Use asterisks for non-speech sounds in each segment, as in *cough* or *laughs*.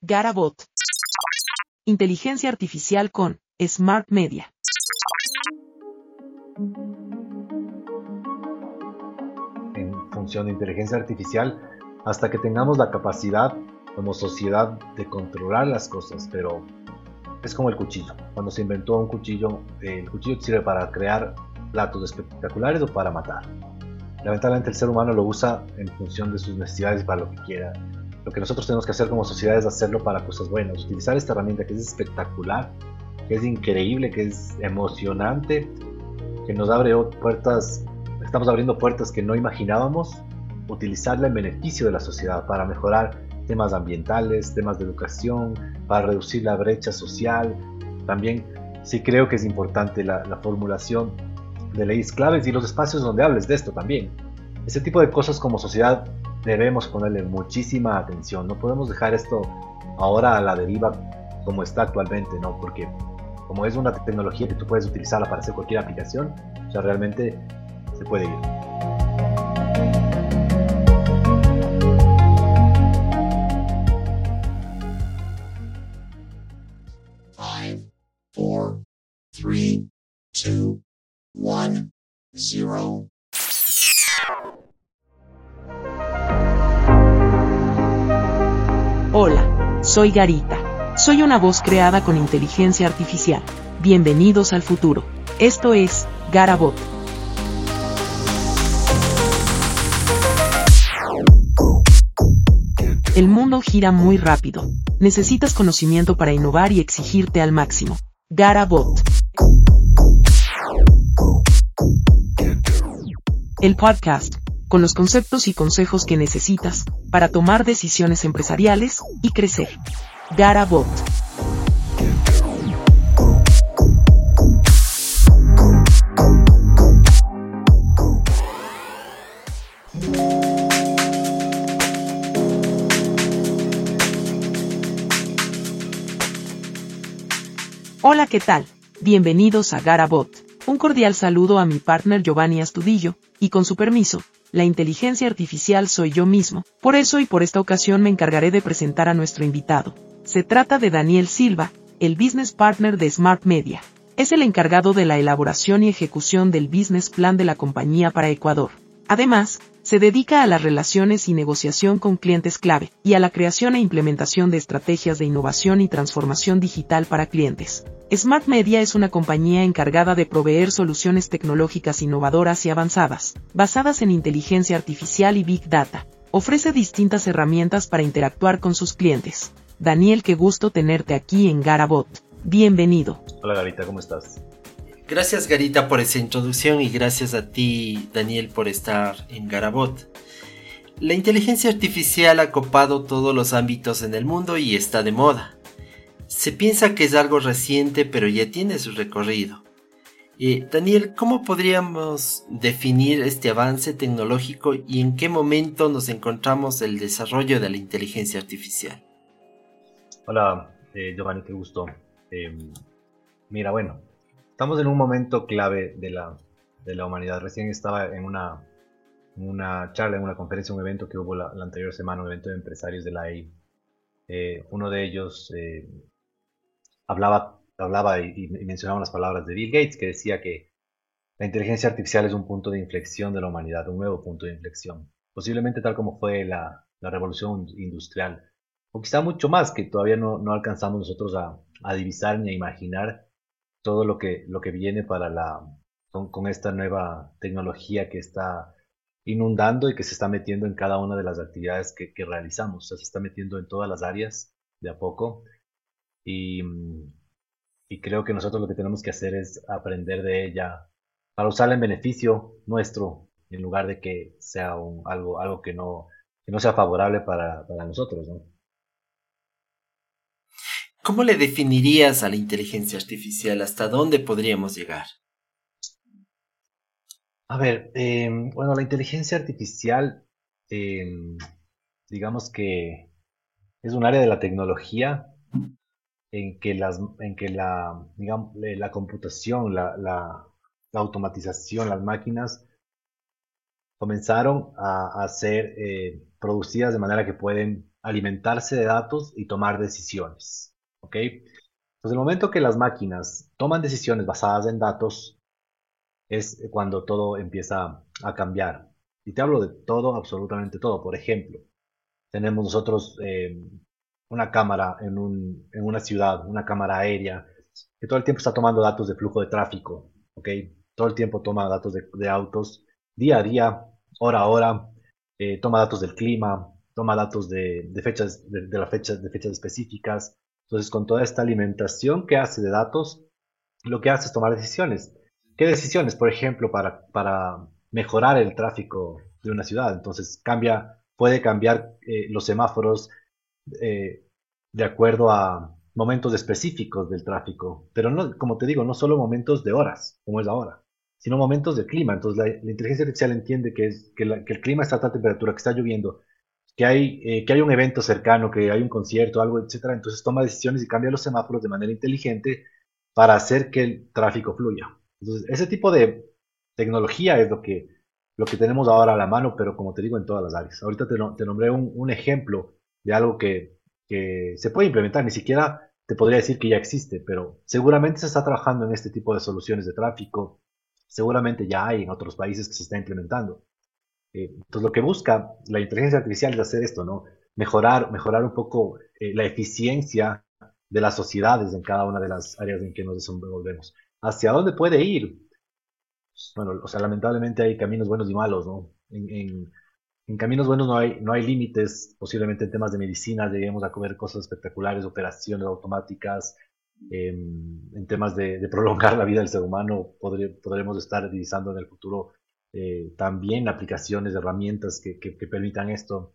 Garabot. Inteligencia artificial con Smart Media. En función de inteligencia artificial, hasta que tengamos la capacidad como sociedad de controlar las cosas, pero es como el cuchillo. Cuando se inventó un cuchillo, el cuchillo sirve para crear platos espectaculares o para matar. Lamentablemente el ser humano lo usa en función de sus necesidades para lo que quiera. Lo que nosotros tenemos que hacer como sociedad es hacerlo para cosas buenas, utilizar esta herramienta que es espectacular, que es increíble, que es emocionante, que nos abre puertas, estamos abriendo puertas que no imaginábamos, utilizarla en beneficio de la sociedad para mejorar temas ambientales, temas de educación, para reducir la brecha social. También sí creo que es importante la, la formulación de leyes claves y los espacios donde hables de esto también. Ese tipo de cosas como sociedad debemos ponerle muchísima atención. No podemos dejar esto ahora a la deriva como está actualmente, ¿no? Porque como es una tecnología que tú puedes utilizarla para hacer cualquier aplicación, o realmente se puede ir. Soy Garita. Soy una voz creada con inteligencia artificial. Bienvenidos al futuro. Esto es Garabot. El mundo gira muy rápido. Necesitas conocimiento para innovar y exigirte al máximo. Garabot. El podcast, con los conceptos y consejos que necesitas para tomar decisiones empresariales y crecer. Garabot. Hola, ¿qué tal? Bienvenidos a Garabot. Un cordial saludo a mi partner Giovanni Astudillo, y con su permiso, la inteligencia artificial soy yo mismo. Por eso y por esta ocasión me encargaré de presentar a nuestro invitado. Se trata de Daniel Silva, el business partner de Smart Media. Es el encargado de la elaboración y ejecución del business plan de la compañía para Ecuador. Además, se dedica a las relaciones y negociación con clientes clave, y a la creación e implementación de estrategias de innovación y transformación digital para clientes. Smart Media es una compañía encargada de proveer soluciones tecnológicas innovadoras y avanzadas, basadas en inteligencia artificial y Big Data. Ofrece distintas herramientas para interactuar con sus clientes. Daniel, qué gusto tenerte aquí en Garabot. Bienvenido. Hola Garita, ¿cómo estás? Gracias Garita por esa introducción y gracias a ti Daniel por estar en Garabot. La inteligencia artificial ha copado todos los ámbitos en el mundo y está de moda. Se piensa que es algo reciente pero ya tiene su recorrido. Eh, Daniel, ¿cómo podríamos definir este avance tecnológico y en qué momento nos encontramos el desarrollo de la inteligencia artificial? Hola, eh, Giovanni, qué gusto. Eh, mira, bueno, estamos en un momento clave de la, de la humanidad. Recién estaba en una, una charla, en una conferencia, un evento que hubo la, anterior semana, un evento de empresarios de la AI. Eh, uno de ellos eh, hablaba, hablaba y, mencionaba las palabras de Bill Gates, que decía que la inteligencia artificial es un punto de inflexión de la humanidad, un nuevo punto de inflexión. Posiblemente tal como fue la, la revolución industrial, o quizá mucho más que todavía no, no alcanzamos nosotros a, a divisar ni a imaginar todo lo que, lo que viene para la, con, esta nueva tecnología que está inundando y que se está metiendo en cada una de las actividades que, realizamos. O sea, se está metiendo en todas las áreas de a poco. Y, creo que nosotros lo que tenemos que hacer es aprender de ella para usarla en beneficio nuestro, en lugar de que sea algo, algo que, no, que no sea favorable para, para nosotros. ¿no? ¿Cómo le definirías a la inteligencia artificial? ¿Hasta dónde podríamos llegar? A ver, em, bueno, la inteligencia artificial, em, digamos que es un área de la tecnología en que, las, en que la, digamos, la computación, la, automatización, las máquinas comenzaron a, a ser eh, producidas de manera que pueden alimentarse de datos y tomar decisiones. ¿Ok? Pues el momento que las máquinas toman decisiones basadas en datos es cuando todo empieza a cambiar. Y te hablo de todo, absolutamente todo. Por ejemplo, tenemos nosotros eh, una cámara en, un, en, una ciudad, una cámara aérea, que todo el tiempo está tomando datos de flujo de tráfico, ¿ok? Todo el tiempo toma datos de, autos, día a día, hora a hora, eh, toma datos del clima, toma datos de, fechas, de, de, la fecha, de fechas específicas. Entonces, con toda esta alimentación que hace de datos, lo que hace es tomar decisiones. ¿Qué decisiones? Por ejemplo, para, para mejorar el tráfico de una ciudad. Entonces, cambia, puede cambiar eh, los semáforos eh, de acuerdo a momentos específicos del tráfico. Pero no, como te digo, no solo momentos de horas, como es ahora, sino momentos de clima. Entonces, la, inteligencia artificial entiende que, es, que, que el clima está a tal temperatura, que está lloviendo, que hay, eh, que hay un evento cercano, que hay un concierto, algo, etcétera. Entonces toma decisiones y cambia los semáforos de manera inteligente para hacer que el tráfico fluya. Entonces, ese tipo de tecnología es lo que, lo que tenemos ahora a la mano, pero como te digo, en todas las áreas. Ahorita te, nombré un, un, ejemplo de algo que, que se puede implementar, ni siquiera te podría decir que ya existe, pero seguramente se está trabajando en este tipo de soluciones de tráfico, seguramente ya hay en otros países que se está implementando. Eh, entonces, lo que busca la inteligencia artificial es hacer esto, ¿no? Mejorar, mejorar un poco eh, la eficiencia de las sociedades en cada una de las áreas en que nos desenvolvemos. ¿Hacia dónde puede ir? Bueno, o sea, lamentablemente hay caminos buenos y malos, ¿no? En, caminos buenos no hay, no hay límites, posiblemente en temas de medicina lleguemos a comer cosas espectaculares, operaciones automáticas, em, en temas de, prolongar *laughs* la vida del ser humano, podremos estar utilizando en el futuro eh, también aplicaciones, herramientas que, permitan esto.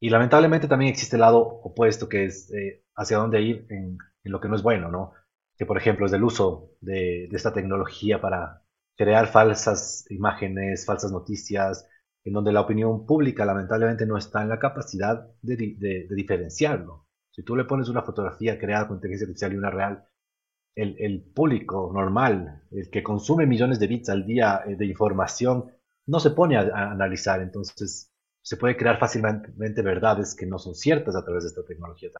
Y lamentablemente también existe el lado opuesto, que es eh, hacia dónde ir en, lo que no es bueno, ¿no? Que por ejemplo es el uso de, esta tecnología para crear falsas imágenes, falsas noticias, en donde la opinión pública lamentablemente no está en la capacidad de, de diferenciarlo. Si tú le pones una fotografía creada con inteligencia artificial y una real, el, público normal, el que consume millones de bits al día eh, de información, no se pone a, analizar. Entonces, se puede crear fácilmente verdades que no son ciertas a través de esta tecnología.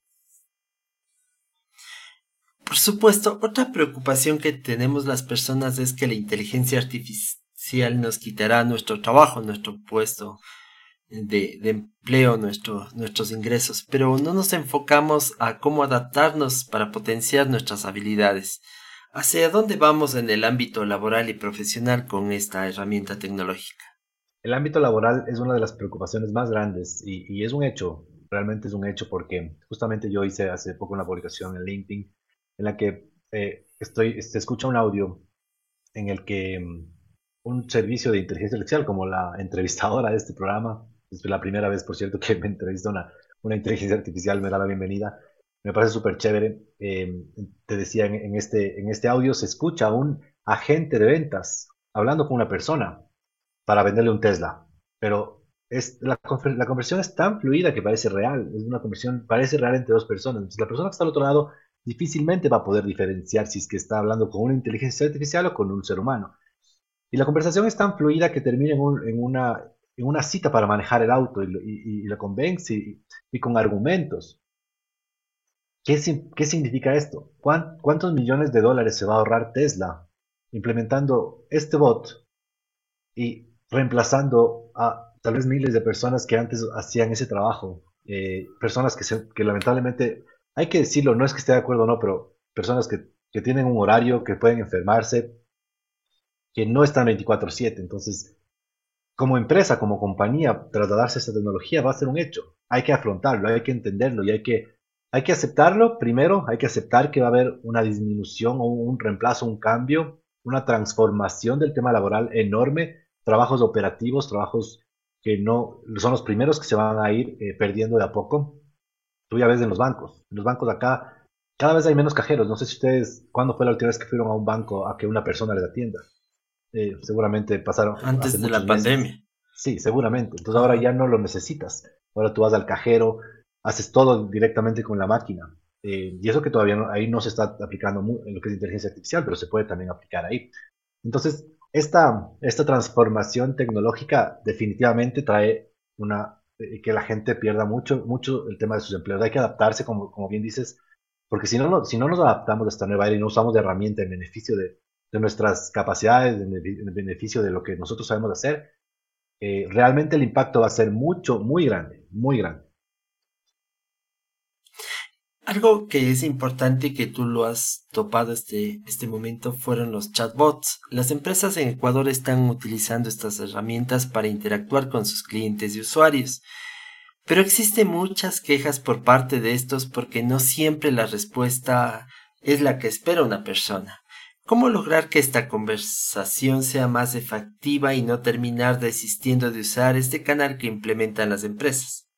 Por supuesto, otra preocupación que tenemos las personas es que la inteligencia artificial nos quitará nuestro trabajo, nuestro puesto de, empleo, nuestros ingresos, pero no nos enfocamos a cómo adaptarnos para potenciar nuestras habilidades. ¿Hacia dónde vamos en el ámbito laboral y profesional con esta herramienta tecnológica? El ámbito laboral es una de las preocupaciones más grandes y, es un hecho, realmente es un hecho porque justamente yo hice hace poco una publicación en LinkedIn en la que eh, estoy, se escucha un audio en el que mm, un servicio de inteligencia artificial como la entrevistadora de este programa es la primera vez, por cierto, *laughs* que me entrevista una, una inteligencia artificial, me da la bienvenida. Me parece súper chévere. Em, te decía, en, este, en este audio se escucha a un agente de ventas hablando con una persona para venderle un Tesla. Pero es, la, la, conversión es tan fluida que parece real. Es una conversión, parece real entre dos personas. La persona que está al otro lado difícilmente va a poder diferenciar si es que está hablando con una inteligencia artificial o con un ser humano. Y la conversación es tan fluida que termina en una en una cita para manejar el auto y, lo convence y, con argumentos. ¿Qué, ¿Qué, significa esto? ¿Cuántos millones de dólares se va a ahorrar Tesla implementando este bot y reemplazando a tal vez miles de personas que antes hacían ese trabajo? Eh, personas que, que lamentablemente, hay que decirlo, no es que esté de acuerdo o no, pero personas que, que tienen un horario, que pueden enfermarse, que no están 24/7. Entonces, como empresa, como compañía, trasladarse a esta tecnología va a ser un hecho. Hay que afrontarlo, hay que entenderlo y hay que, hay que aceptarlo. Primero, hay que aceptar que va a haber una disminución o un reemplazo, un cambio, una transformación del tema laboral enorme. Trabajos operativos, trabajos que no son los primeros que se van a ir eh, perdiendo de a poco. Tú ya ves en los bancos. En los bancos acá cada vez hay menos cajeros. No sé si ustedes, ¿cuándo fue la última vez que fueron a un banco a que una persona les atienda? Eh, seguramente pasaron. Antes de la pandemia. Sí, seguramente. Entonces ahora ya no lo necesitas. Ahora tú vas al cajero, haces todo directamente con la máquina. Eh, y eso que todavía ahí no se está aplicando en lo que es inteligencia artificial, pero se puede también aplicar ahí. Entonces, esta, esta transformación tecnológica definitivamente trae una eh, que la gente pierda mucho, mucho el tema de sus empleos. Hay que adaptarse, como, como bien dices, porque si no, si no nos adaptamos a esta nueva era y no usamos de herramienta en beneficio de, de nuestras capacidades, en beneficio de lo que nosotros sabemos hacer, eh, realmente el impacto va a ser mucho, muy grande, muy grande. Algo que es importante que tú lo has topado este, este momento fueron los chatbots. Las empresas en Ecuador están utilizando estas herramientas para interactuar con sus clientes y usuarios. Pero existen muchas quejas por parte de estos porque no siempre la respuesta es la que espera una persona. ¿Cómo lograr que esta conversación sea más efectiva y no terminar desistiendo de usar este canal que implementan las empresas?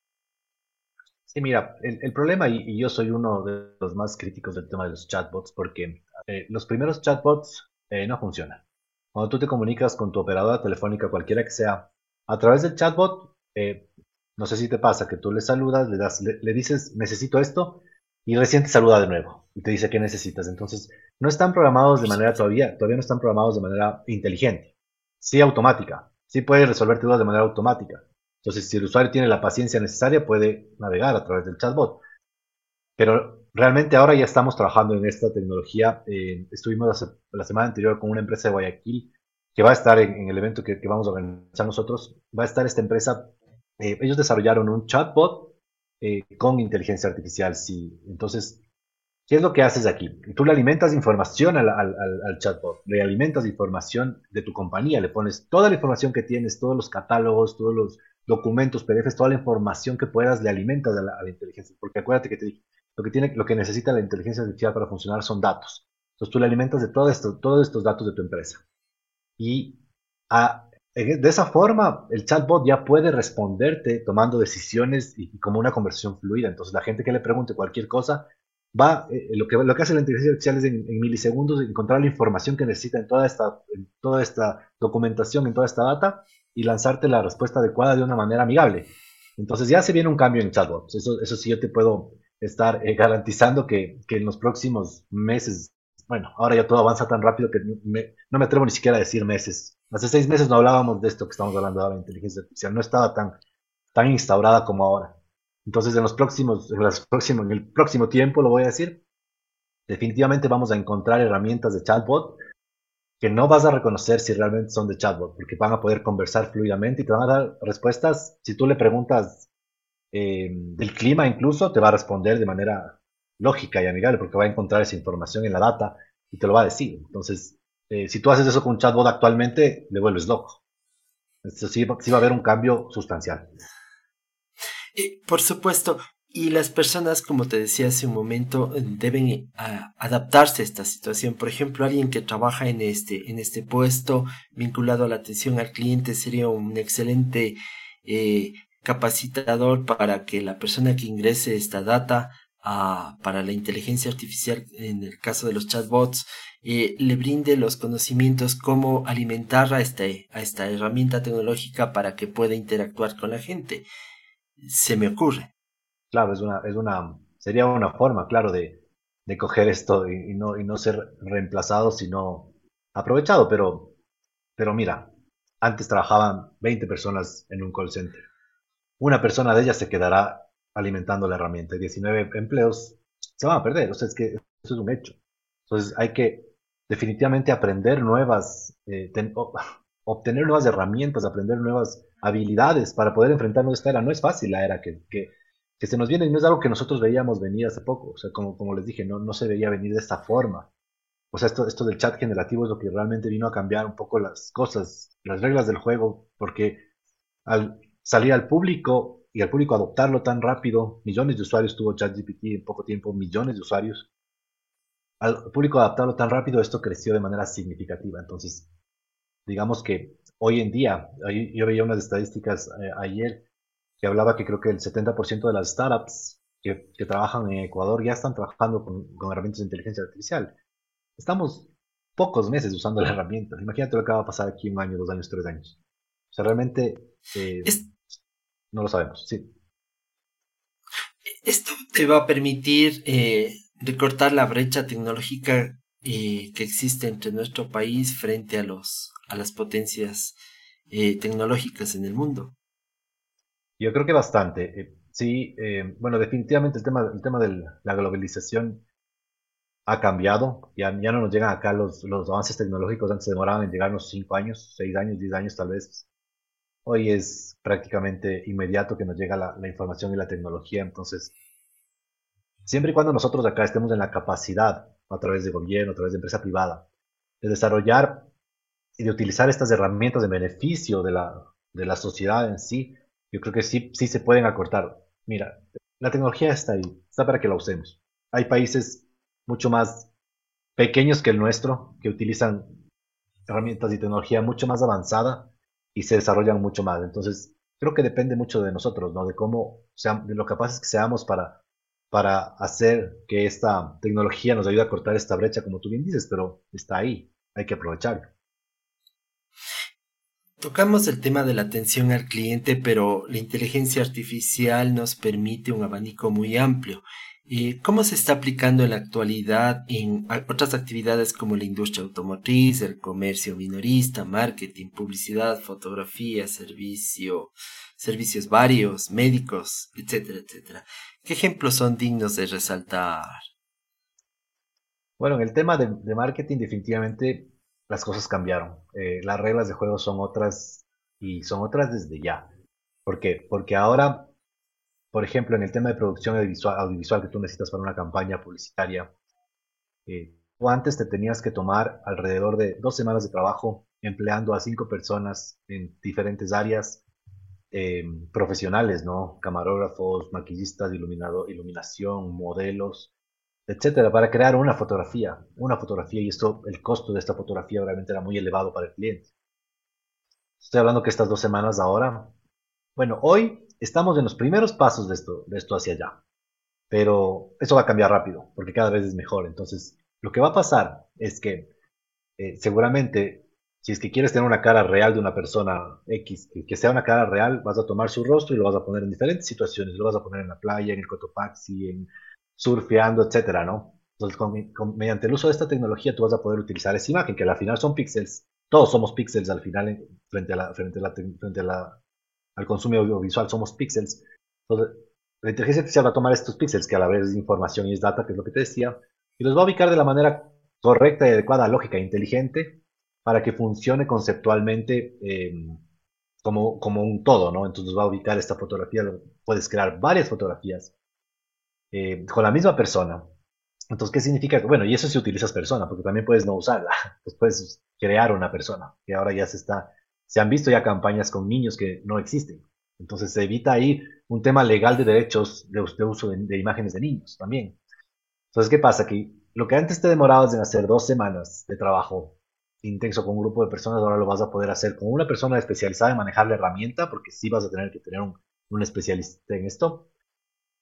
Sí, mira, el, problema, y, yo soy uno de los más críticos del tema de los chatbots, porque eh, los primeros chatbots eh, no funcionan. Cuando tú te comunicas con tu operadora telefónica, cualquiera que sea, a través del chatbot, eh, no sé si te pasa que tú le saludas, le, das, le, dices, necesito esto, y recién te saluda de nuevo y te dice qué necesitas. Entonces, no están programados de manera todavía, todavía no están programados de manera inteligente, sí automática, sí puede resolverte dudas de manera automática entonces, si el usuario tiene la paciencia necesaria, puede navegar a través del chatbot. Pero realmente ahora ya estamos trabajando en esta tecnología. Eh, estuvimos la semana anterior con una empresa de Guayaquil que va a estar en, el evento que, vamos a organizar nosotros. Va a estar esta empresa. Eh, ellos desarrollaron un chatbot eh, con inteligencia artificial. Sí. Entonces, ¿qué es lo que haces aquí? Tú le alimentas información al, chatbot, le alimentas información de tu compañía, le pones toda la información que tienes, todos los catálogos, todos los documentos, PDFs, toda la información que puedas le alimentas a la, inteligencia. Porque acuérdate que te dije, lo que, tiene, lo que necesita la inteligencia artificial para funcionar son datos. Entonces tú le alimentas de todo esto, todos estos datos de tu empresa. Y de esa forma el chatbot ya puede responderte tomando decisiones y, como una conversación fluida. Entonces la gente que le pregunte cualquier cosa va, eh, lo, que, lo que hace la inteligencia artificial es en, milisegundos encontrar la información que necesita en toda, esta, en toda esta documentación, en toda esta data y lanzarte la respuesta adecuada de una manera amigable. Entonces ya se viene un cambio en chatbots. Eso, eso sí yo te puedo estar eh, garantizando que, que, en los próximos meses, bueno, ahora ya todo avanza tan rápido que no me atrevo ni siquiera a decir meses. Hace seis meses no hablábamos de esto que estamos hablando ahora inteligencia artificial. No estaba tan, tan instaurada como ahora. Entonces en, los próximos, en el próximo tiempo, lo voy a decir, definitivamente vamos a encontrar herramientas de chatbot que no vas a reconocer si realmente son de chatbot, porque van a poder conversar fluidamente y te van a dar respuestas. Si tú le preguntas eh, del clima incluso, te va a responder de manera lógica y amigable, porque va a encontrar esa información en la data y te lo va a decir. Entonces, eh, si tú haces eso con un chatbot actualmente, le vuelves loco. Entonces, sí, va a haber un cambio sustancial. por supuesto, y las personas, como te decía hace un momento, deben eh, adaptarse a esta situación. Por ejemplo, alguien que trabaja en este, en este puesto vinculado a la atención al cliente sería un excelente eh, capacitador para que la persona que ingrese esta data a, para la inteligencia artificial, en el caso de los chatbots, eh, le brinde los conocimientos cómo alimentar a, este, a esta herramienta tecnológica para que pueda interactuar con la gente. Se me ocurre. Claro, es una, es una, sería una forma, claro, de, de coger esto y, no, y no ser reemplazado, sino aprovechado. Pero, pero mira, antes trabajaban 20 personas en un call center. Una persona de ellas se quedará alimentando la herramienta y 19 empleos se van a perder. O sea, es que eso es un hecho. Entonces hay que definitivamente aprender nuevas, eh, *laughs* obtener nuevas herramientas, aprender nuevas habilidades para poder enfrentarnos a esta era. No es fácil la era que, que, que se nos viene y no es algo que nosotros veíamos venir hace poco. O sea, como, como les dije, no, no se veía venir de esta forma. O sea, esto, esto del chat generativo es lo que realmente vino a cambiar un poco las cosas, las reglas del juego, porque al salir al público y al público adoptarlo tan rápido, millones de usuarios tuvo ChatGPT en poco tiempo, millones de usuarios. Al público adaptarlo tan rápido, esto creció de manera significativa. Entonces, digamos que hoy en día, yo veía unas estadísticas eh, ayer, que hablaba que creo que el 70% de las startups que, trabajan en Ecuador ya están trabajando con, herramientas de inteligencia artificial. Estamos pocos meses usando la herramienta. Imagínate lo que va a pasar aquí un año, dos años, tres años. O sea, realmente eh, no lo sabemos, sí. Esto te va a permitir eh, recortar la brecha tecnológica eh, que existe entre nuestro país frente a, los, a las potencias tecnológicas en el mundo. Yo creo que bastante. Eh, sí, eh, bueno, definitivamente el tema, el tema de la globalización ha cambiado. Ya, ya no nos llegan acá los, los avances tecnológicos, antes demoraban en llegarnos 5 años, 6 años, 10 años tal vez. Hoy es prácticamente inmediato que nos llega la información y la tecnología. Entonces, siempre y cuando nosotros acá estemos en la capacidad, a través de gobierno, a través de empresa privada, de desarrollar y de utilizar estas herramientas de beneficio de la, de la sociedad en sí, yo creo que sí, sí se pueden acortar. Mira, la tecnología está ahí, está para que la usemos. Hay países mucho más pequeños que el nuestro que utilizan herramientas y tecnología mucho más avanzada y se desarrollan mucho más. Entonces, creo que depende mucho de nosotros, ¿no? De cómo, seamos, de lo capaces que seamos para, para hacer que esta tecnología nos ayude a cortar esta brecha, como tú bien dices, pero está ahí, hay que aprovecharlo. Tocamos el tema de la atención al cliente, pero la inteligencia artificial nos permite un abanico muy amplio. Eh, ¿Cómo se está aplicando en la actualidad en otras actividades como la industria automotriz, el comercio minorista, marketing, publicidad, fotografía, servicio, servicios varios, médicos, etcétera, etcétera? ¿Qué ejemplos son dignos de resaltar? Bueno, en el tema de, de marketing definitivamente las cosas cambiaron. Eh, las reglas de juego son otras y son otras desde ya. ¿Por qué? Porque ahora, por ejemplo, en el tema de producción audiovisual, que tú necesitas para una campaña publicitaria, eh, tú antes te tenías que tomar alrededor de dos semanas de trabajo empleando a cinco personas en diferentes áreas eh, profesionales, ¿no? Camarógrafos, maquillistas, iluminado, iluminación, modelos, etcétera, para crear una fotografía, una fotografía, y esto, el costo de esta fotografía obviamente era muy elevado para el cliente. Estoy hablando que estas dos semanas ahora, bueno, hoy estamos en los primeros pasos de esto, de esto hacia allá, pero eso va a cambiar rápido, porque cada vez es mejor. Entonces, lo que va a pasar es que eh, seguramente, si es que quieres tener una cara real de una persona X, que, sea una cara real, vas a tomar su rostro y lo vas a poner en diferentes situaciones, lo vas a poner en la playa, en el Cotopaxi, en surfeando, etcétera, ¿no? Entonces, mediante el uso de esta tecnología, tú vas a poder utilizar esa imagen, que al final son píxeles. Todos somos píxeles al final, frente, a la, frente, a la, frente a la, al consumo audiovisual, somos píxeles. Entonces, la inteligencia artificial va a tomar estos píxeles, que a la vez es información y es data, que es lo que te decía, y los va a ubicar de la manera correcta y adecuada, lógica e inteligente, para que funcione conceptualmente eh, como, como un todo, ¿no? Entonces va a ubicar esta fotografía, puedes crear varias fotografías eh, con la misma persona. Entonces, ¿qué significa? Bueno, y eso si utilizas persona, porque también puedes no usarla, *laughs* pues puedes crear una persona, que ahora ya se está, se han visto ya campañas con niños que no existen. Entonces se evita ahí un tema legal de derechos de, uso de, imágenes de niños también. Entonces, ¿qué pasa? Que lo que antes te demorabas en hacer dos semanas de trabajo intenso con un grupo de personas, ahora lo vas a poder hacer con una persona especializada en manejar la herramienta, porque sí vas a tener que tener un especialista en esto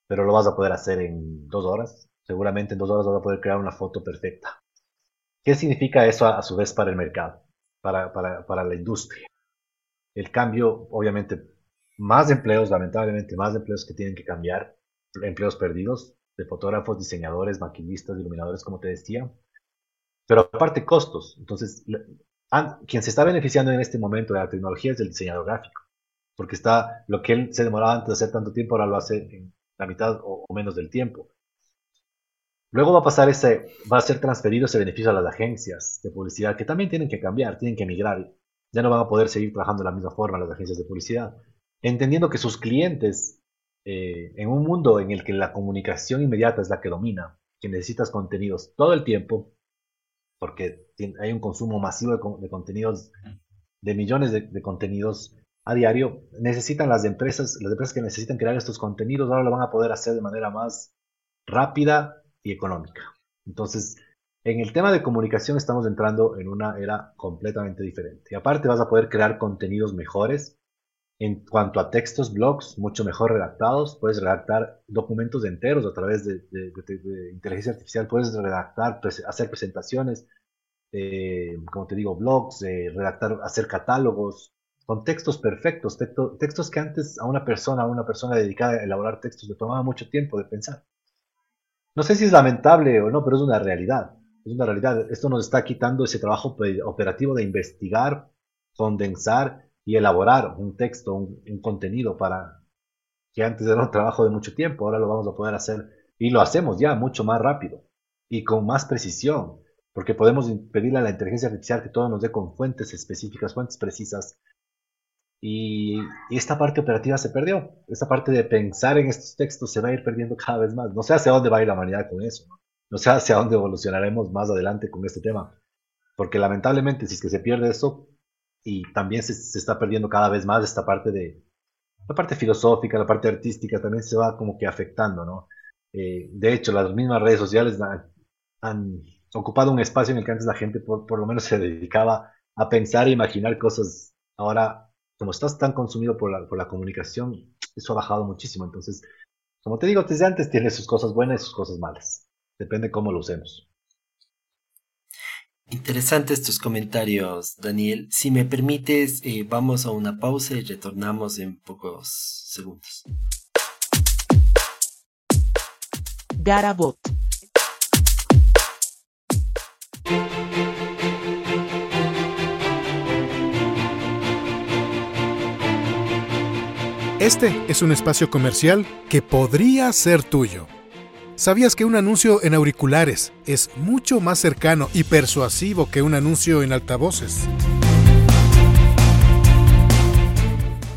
pero lo vas a poder hacer en dos horas. Seguramente en dos horas vas a poder crear una foto perfecta. ¿Qué significa eso a, su vez para el mercado, para, para, para la industria? El cambio, obviamente, más empleos, lamentablemente, más empleos que tienen que cambiar, empleos perdidos de fotógrafos, diseñadores, maquinistas, iluminadores, como te decía. Pero aparte costos. Entonces, quien se está beneficiando en este momento de la tecnología es el diseñador gráfico, porque está lo que él se demoraba antes de hacer tanto tiempo, ahora lo hace en la mitad o, menos del tiempo. Luego va a pasar ese, va a ser transferido ese beneficio a las agencias de publicidad, que también tienen que cambiar, tienen que migrar. Ya no van a poder seguir trabajando de la misma forma las agencias de publicidad, entendiendo que sus clientes, eh, en un mundo en el que la comunicación inmediata es la que domina, que necesitas contenidos todo el tiempo, porque hay un consumo masivo de, contenidos, de millones de contenidos a diario, necesitan las empresas, las empresas que necesitan crear estos contenidos, ahora lo van a poder hacer de manera más rápida y económica. Entonces, en el tema de comunicación estamos entrando en una era completamente diferente. Y aparte vas a poder crear contenidos mejores en cuanto a textos, blogs, mucho mejor redactados. Puedes redactar documentos enteros a través de, inteligencia artificial. Puedes redactar, hacer presentaciones, eh, como te digo, blogs, eh, redactar, hacer catálogos, con textos perfectos, textos que antes a una persona, a una persona dedicada a elaborar textos le tomaba mucho tiempo de pensar. No sé si es lamentable o no, pero es una realidad. Es una realidad. Esto nos está quitando ese trabajo operativo de investigar, condensar y elaborar un texto, un, contenido para, que antes era un trabajo de mucho tiempo, ahora lo vamos a poder hacer y lo hacemos ya mucho más rápido y con más precisión, porque podemos pedirle a la inteligencia artificial que todo nos dé con fuentes específicas, fuentes precisas. Y, esta parte operativa se perdió. Esta parte de pensar en estos textos se va a ir perdiendo cada vez más. No sé hacia dónde va a ir la humanidad con eso. No, sé hacia dónde evolucionaremos más adelante con este tema. Porque lamentablemente, si es que se pierde eso, y también se, se está perdiendo cada vez más esta parte de, la parte filosófica, la parte artística también se va como que afectando, ¿no? Eh, de hecho, las mismas redes sociales han, ocupado un espacio en el que antes la gente por, lo menos se dedicaba a pensar e imaginar cosas. Ahora, como estás tan consumido por la, por la comunicación, eso ha bajado muchísimo. Entonces, como te digo, desde antes tiene sus cosas buenas y sus cosas malas. Depende cómo lo usemos. Interesantes tus comentarios, Daniel. Si me permites, eh, vamos a una pausa y retornamos en pocos segundos. Garabot. Este es un espacio comercial que podría ser tuyo. ¿Sabías que un anuncio en auriculares es mucho más cercano y persuasivo que un anuncio en altavoces?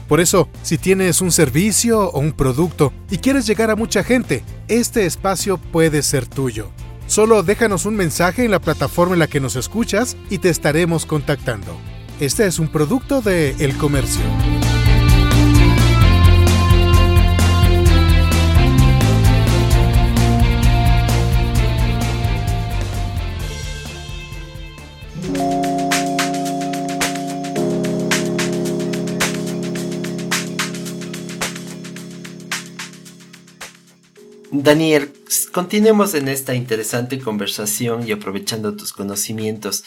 Por eso, si tienes un servicio o un producto y quieres llegar a mucha gente, este espacio puede ser tuyo. Solo déjanos un mensaje en la plataforma en la que nos escuchas y te estaremos contactando. Este es un producto de El Comercio. Daniel, continuemos en esta interesante conversación y aprovechando tus conocimientos.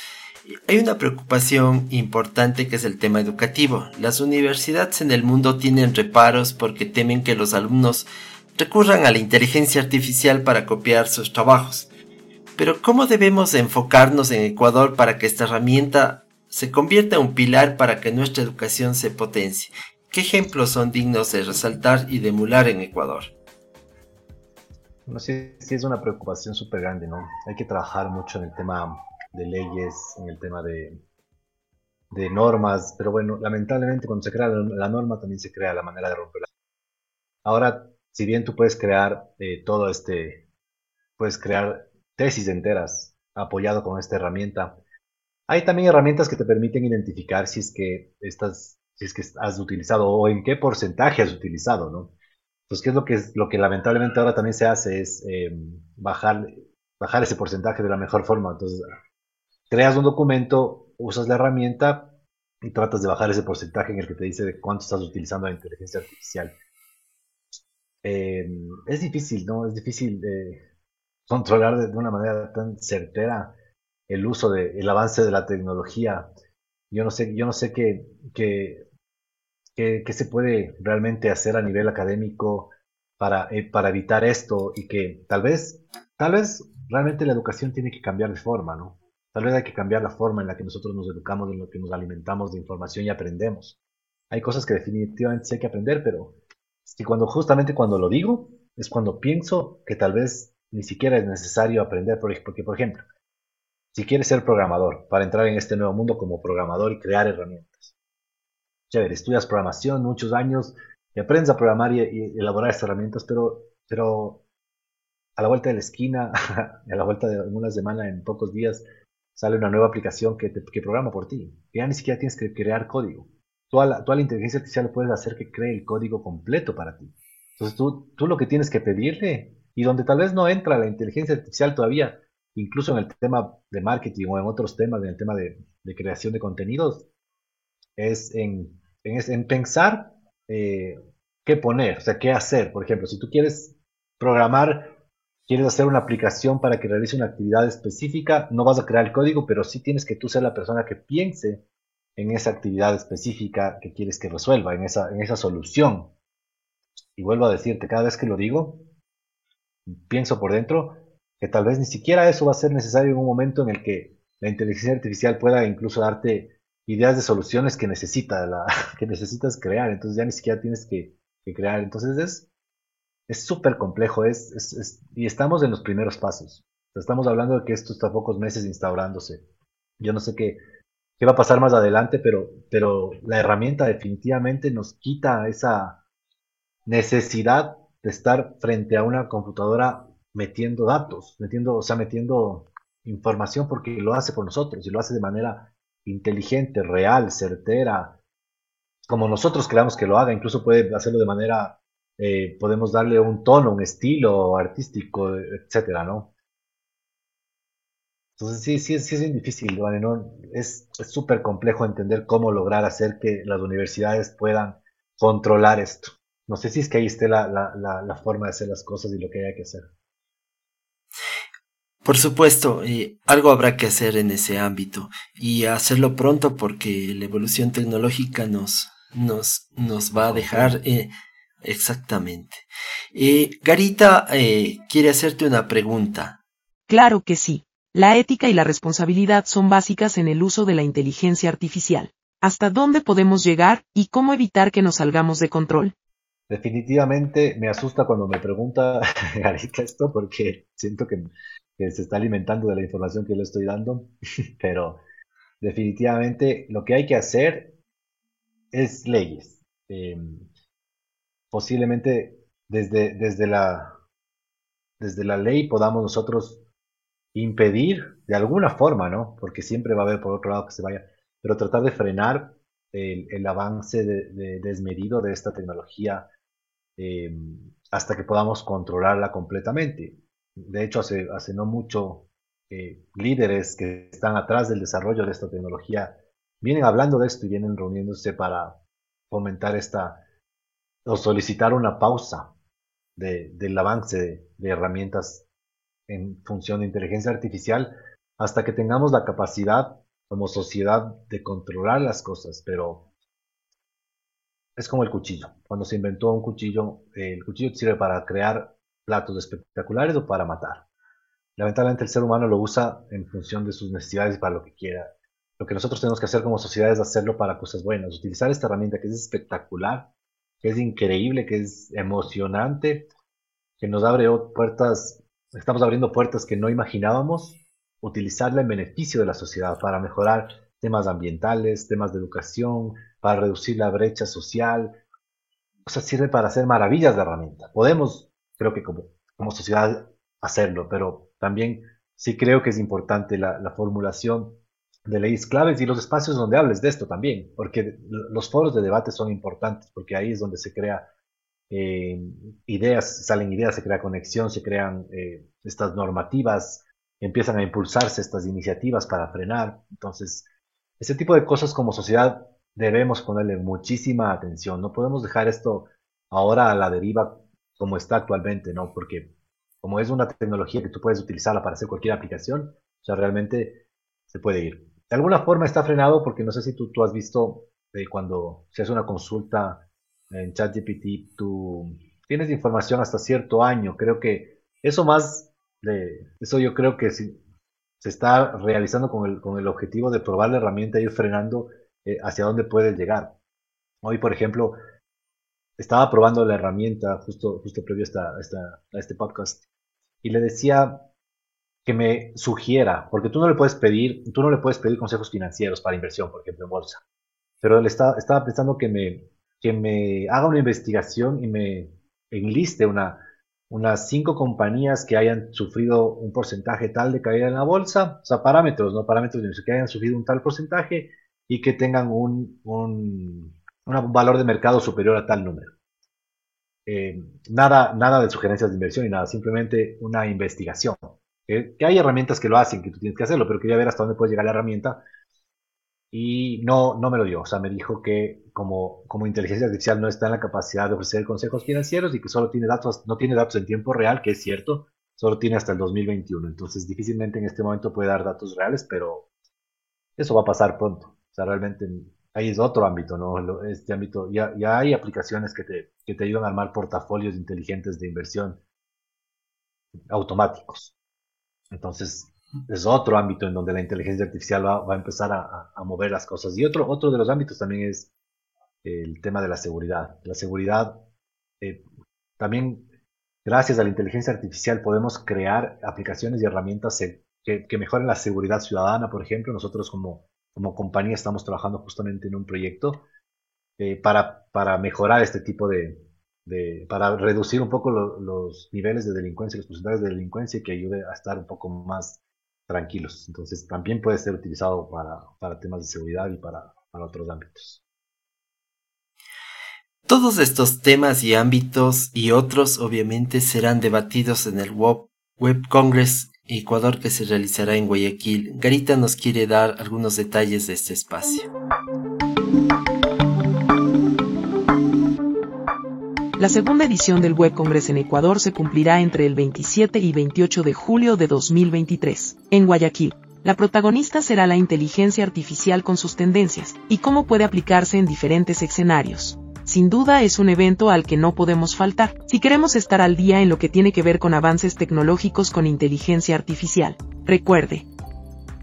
Hay una preocupación importante que es el tema educativo. Las universidades en el mundo tienen reparos porque temen que los alumnos recurran a la inteligencia artificial para copiar sus trabajos. Pero ¿cómo debemos enfocarnos en Ecuador para que esta herramienta se convierta en un pilar para que nuestra educación se potencie? ¿Qué ejemplos son dignos de resaltar y de emular en Ecuador? No sé si es una preocupación súper grande, ¿no? Hay que trabajar mucho en el tema de leyes, en el tema de, de normas, pero bueno, lamentablemente cuando se crea la, norma también se crea la manera de romperla. Ahora, si bien tú puedes crear eh, todo este, puedes crear tesis enteras apoyado con esta herramienta, hay también herramientas que te permiten identificar si es que estás, si es que has utilizado o en qué porcentaje has utilizado, ¿no? Pues qué es lo que, es, lo que lamentablemente ahora también se hace es em, bajar, bajar ese porcentaje de la mejor forma. Entonces, creas un documento, usas la herramienta y tratas de bajar ese porcentaje en el que te dice de cuánto estás utilizando la inteligencia artificial. Em, es difícil, ¿no? Es difícil controlar de, una manera tan certera el uso de, el avance de la tecnología. Yo no sé, yo no sé qué ¿Qué, se puede realmente hacer a nivel académico para, eh, para evitar esto y que tal vez, tal vez realmente la educación tiene que cambiar de forma, ¿no? Tal vez hay que cambiar la forma en la que nosotros nos educamos, en la que nos alimentamos de información y aprendemos. Hay cosas que definitivamente sí hay que aprender, pero si cuando justamente cuando lo digo es cuando pienso que tal vez ni siquiera es necesario aprender, porque por ejemplo, si quieres ser programador para entrar en este nuevo mundo como programador y crear herramientas, chévere, estudias programación muchos años y aprendes a programar y, elaborar estas herramientas, pero, pero a la vuelta de la esquina, *laughs* a la vuelta de una semana, en pocos días, sale una nueva aplicación que, que programa por ti. ya ni siquiera tienes que crear código. Toda la, toda la inteligencia artificial puedes hacer que cree el código completo para ti. Entonces tú, tú lo que tienes que pedirle, y donde tal vez no entra la inteligencia artificial todavía, incluso en el tema de marketing o en otros temas, en el tema de, de creación de contenidos, es en en, pensar eh, qué poner, o sea, qué hacer. Por ejemplo, si tú quieres programar, quieres hacer una aplicación para que realice una actividad específica, no vas a crear el código, pero sí tienes que tú ser la persona que piense en esa actividad específica que quieres que resuelva, en esa, en esa solución. Y vuelvo a decirte, cada vez que lo digo, pienso por dentro que tal vez ni siquiera eso va a ser necesario en un momento en el que la inteligencia artificial pueda incluso darte ideas de soluciones que, necesita *laughs* que necesitas crear. Entonces ya ni siquiera tienes que crear. Entonces es es súper complejo es, y estamos en los primeros pasos. Estamos hablando de que esto está pocos meses instaurándose. Yo no sé qué, qué va a pasar más adelante, pero, pero la herramienta definitivamente nos quita esa necesidad de estar frente a una computadora metiendo datos, metiendo, o sea, metiendo información porque lo hace por nosotros y lo hace de manera inteligente, real, certera, como nosotros creamos que lo haga, incluso puede hacerlo de manera, eh, podemos darle un tono, un estilo artístico, etcétera, ¿no? Entonces sí, sí, es difícil, ¿no? Es súper complejo entender cómo lograr hacer que las universidades puedan controlar esto. No sé si es que ahí esté la, la, la, forma de hacer las cosas y lo que hay que hacer. Por supuesto, eh, algo habrá que hacer en ese ámbito y hacerlo pronto porque la evolución tecnológica nos, nos, nos va a dejar eh, exactamente. Eh, Garita quiere hacerte una pregunta. Claro que sí. La ética y la responsabilidad son básicas en el uso de la inteligencia artificial. ¿Hasta dónde podemos llegar y cómo evitar que nos salgamos de control? Definitivamente me asusta cuando me pregunta *laughs* Garita esto porque siento que, se está alimentando de la información que le estoy dando, *laughs* pero definitivamente lo que hay que hacer es leyes. Em, posiblemente desde, desde, la, desde la ley podamos nosotros impedir de alguna forma, ¿no? Porque siempre va a haber por otro lado que se vaya, pero tratar de frenar el, avance de, desmedido de esta tecnología em, hasta que podamos controlarla completamente. De hecho, hace, hace no mucho, eh, líderes que están atrás del desarrollo de esta tecnología vienen hablando de esto y vienen reuniéndose para fomentar esta o solicitar una pausa del avance de herramientas en función de inteligencia artificial hasta que tengamos la capacidad como sociedad de controlar las cosas, pero es como el cuchillo. Cuando se inventó un cuchillo, el cuchillo sirve para crear platos espectaculares o para matar. Lamentablemente el ser humano lo usa en función de sus necesidades y para lo que quiera. Lo que nosotros tenemos que hacer como sociedad es hacerlo para cosas buenas, utilizar esta herramienta que es espectacular, que es increíble, que es emocionante, que nos abre puertas estamos abriendo puertas que no imaginábamos, utilizarla en beneficio de la sociedad para mejorar temas ambientales, temas de educación, para reducir la brecha social. O sea, sirve para hacer maravillas de herramienta. Podemos, creo que como, como sociedad, hacerlo, pero también sí creo que es importante la, formulación de leyes claves y los espacios donde hables de esto también, porque los foros de debate son importantes, porque ahí es donde se crea eh, ideas, salen ideas, se crea conexión, se crean eh, estas normativas, empiezan a impulsarse estas iniciativas para frenar. Entonces, ese tipo de cosas como sociedad debemos ponerle muchísima atención. No podemos dejar esto ahora a la deriva como está actualmente, ¿no? Porque como es una tecnología que tú puedes utilizarla para hacer cualquier aplicación, o sea, realmente se puede ir. De alguna forma está frenado porque no sé si tú, tú has visto eh, cuando se hace una consulta en ChatGPT tú tienes información hasta cierto año. Creo que eso más, eso yo creo que si, se está realizando con el, con el objetivo de probar la herramienta e ir frenando eh, hacia dónde puede llegar. Hoy, por ejemplo, estaba probando la herramienta justo, justo previo a, esta, a este podcast y le decía que me sugiera, porque tú no le puedes pedir, tú no le puedes pedir consejos financieros para inversión, por ejemplo, en bolsa, pero le estaba, estaba pensando que me, que me haga una investigación y me enliste una, unas cinco compañías que hayan sufrido un porcentaje tal de caída en la bolsa, o sea, parámetros, no parámetros, que hayan sufrido un tal porcentaje y que tengan un, un, valor de mercado superior a tal número. Eh, nada, nada de sugerencias de inversión y nada, simplemente una investigación. que hay herramientas que lo hacen, que tú tienes que hacerlo, pero quería ver hasta dónde puede llegar la herramienta y no, no me lo dio. O sea, me dijo que como, como inteligencia artificial no está en la capacidad de ofrecer consejos financieros y que solo tiene datos, no tiene datos en tiempo real, que es cierto, solo tiene hasta el 2021. Entonces, difícilmente en este momento puede dar datos reales, pero eso va a pasar pronto. O sea, realmente ahí es otro ámbito, ¿no? Este ámbito, ya, ya hay aplicaciones que te, que te ayudan a armar portafolios inteligentes de inversión automáticos. Entonces, es otro ámbito en donde la inteligencia artificial va, a empezar a, mover las cosas. Y otro, otro de los ámbitos también es el tema de la seguridad. La seguridad eh, también gracias a la inteligencia artificial podemos crear aplicaciones y herramientas que, que, mejoren la seguridad ciudadana, por ejemplo. Nosotros como, como compañía estamos trabajando justamente en un proyecto eh, para, para mejorar este tipo de, para reducir un poco los niveles de delincuencia, los porcentajes de delincuencia y que ayude a estar un poco más tranquilos. Entonces también puede ser utilizado para, para temas de seguridad y para, para otros ámbitos. Todos estos temas y ámbitos y otros obviamente serán debatidos en el Web Congress Ecuador que se realizará en Guayaquil. Garita nos quiere dar algunos detalles de este espacio. La segunda edición del Web Congress en Ecuador se cumplirá entre el 27 y 28 de julio de 2023, en Guayaquil. La protagonista será la inteligencia artificial con sus tendencias y cómo puede aplicarse en diferentes escenarios sin duda es un evento al que no podemos faltar, si queremos estar al día en lo que tiene que ver con avances tecnológicos con inteligencia artificial. Recuerde,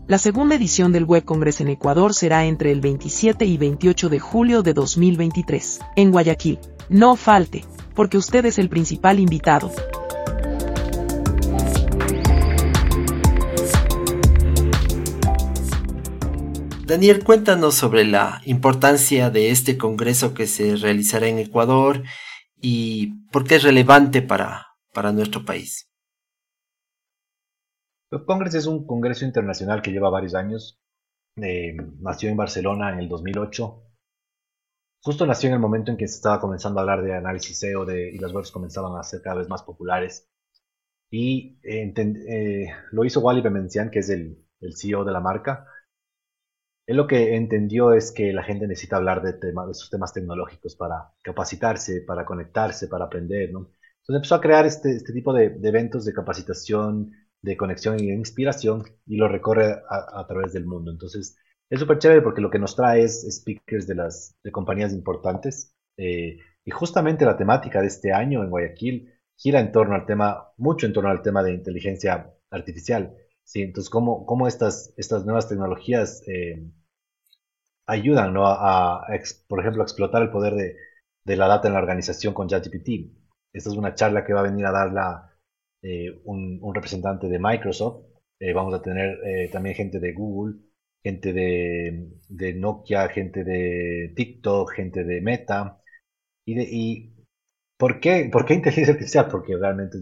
la segunda edición del Web Congress en Ecuador será entre el 27 y 28 de julio de 2023, en Guayaquil. No falte, porque usted es el principal invitado. Daniel, cuéntanos sobre la importancia de este congreso que se realizará en Ecuador y por qué es relevante para, para nuestro país. El Congreso es un congreso internacional que lleva varios años. Eh, nació en Barcelona en el 2008. Justo nació en el momento en que se estaba comenzando a hablar de análisis SEO de, y las webs comenzaban a ser cada vez más populares. Y eh, eh, lo hizo Wally Bemencian, que es el CEO de la marca él lo que entendió es que la gente necesita hablar de, de sus temas tecnológicos para capacitarse, para conectarse, para aprender, ¿no? Entonces empezó a crear este, este tipo de, eventos de capacitación, de conexión y de inspiración y lo recorre a, través del mundo. Entonces es súper chévere porque lo que nos trae es speakers de, las, de compañías importantes eh, y justamente la temática de este año en Guayaquil gira en torno al tema, mucho en torno al tema de inteligencia artificial. Sí, entonces, cómo, cómo estas, estas nuevas tecnologías eh, ayudan, ¿no? a, por ejemplo, a explotar el poder de, de la data en la organización con ChatGPT. Esta es una charla que va a venir a darla eh, un, representante de Microsoft. Eh, vamos a tener eh, también gente de Google, gente de, de, Nokia, gente de TikTok, gente de Meta. Y, de, y ¿por, qué, ¿por qué inteligencia artificial? Porque realmente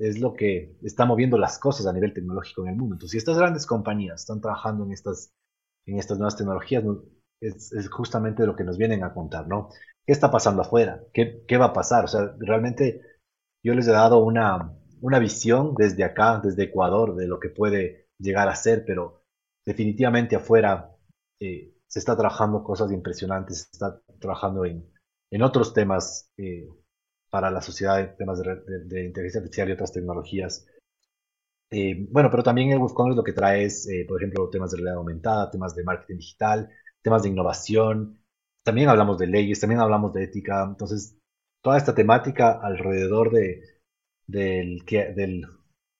es lo que está moviendo las cosas a nivel tecnológico en el mundo. Entonces, si estas grandes compañías están trabajando en estas en estas nuevas tecnologías es, justamente lo que nos vienen a contar, ¿no? ¿Qué está pasando afuera? ¿Qué, qué va a pasar? O sea, realmente yo les he dado una, una visión desde acá, desde Ecuador, de lo que puede llegar a ser, pero definitivamente afuera eh, se está trabajando cosas impresionantes, se está trabajando en, en otros temas eh, para la sociedad, temas de, de, inteligencia artificial y otras tecnologías eh, bueno, pero también el Congress lo que trae es, eh, por ejemplo, temas de realidad aumentada, temas de marketing digital, temas de innovación. También hablamos de leyes, también hablamos de ética. Entonces, toda esta temática alrededor de, del,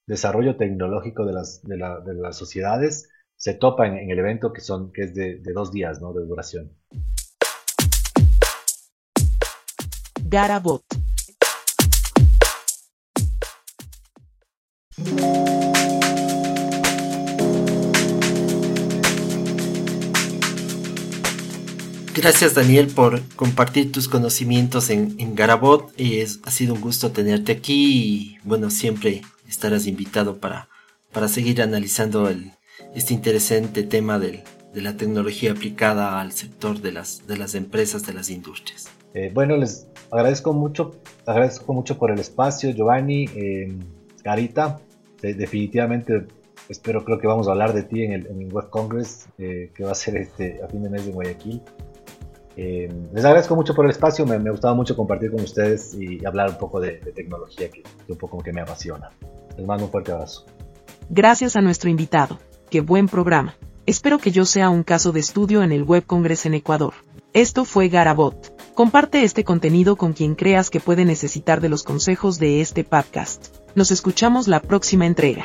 desarrollo tecnológico de las, de, la, de las sociedades se topa en, el evento que, son, que es de, dos días ¿no? de duración. Gracias Daniel por compartir tus conocimientos en, Garabot. Es, ha sido un gusto tenerte aquí y bueno, siempre estarás invitado para, para seguir analizando el, este interesante tema del, de la tecnología aplicada al sector de las, de las empresas, de las industrias. Eh, bueno, les agradezco mucho, agradezco mucho por el espacio, Giovanni, eh, Garita. definitivamente espero, creo que vamos a hablar de ti en el, Web Congress, eh, que va a ser este, a fin de mes de Guayaquil. Eh, les agradezco mucho por el espacio, me, me, gustaba mucho compartir con ustedes y hablar un poco de, tecnología que, que, un poco que me apasiona. Les mando un fuerte abrazo. Gracias a nuestro invitado. Qué buen programa. Espero que yo sea un caso de estudio en el Web Congress en Ecuador. Esto fue Garabot. Comparte este contenido con quien creas que puede necesitar de los consejos de este podcast. Nos escuchamos la próxima entrega.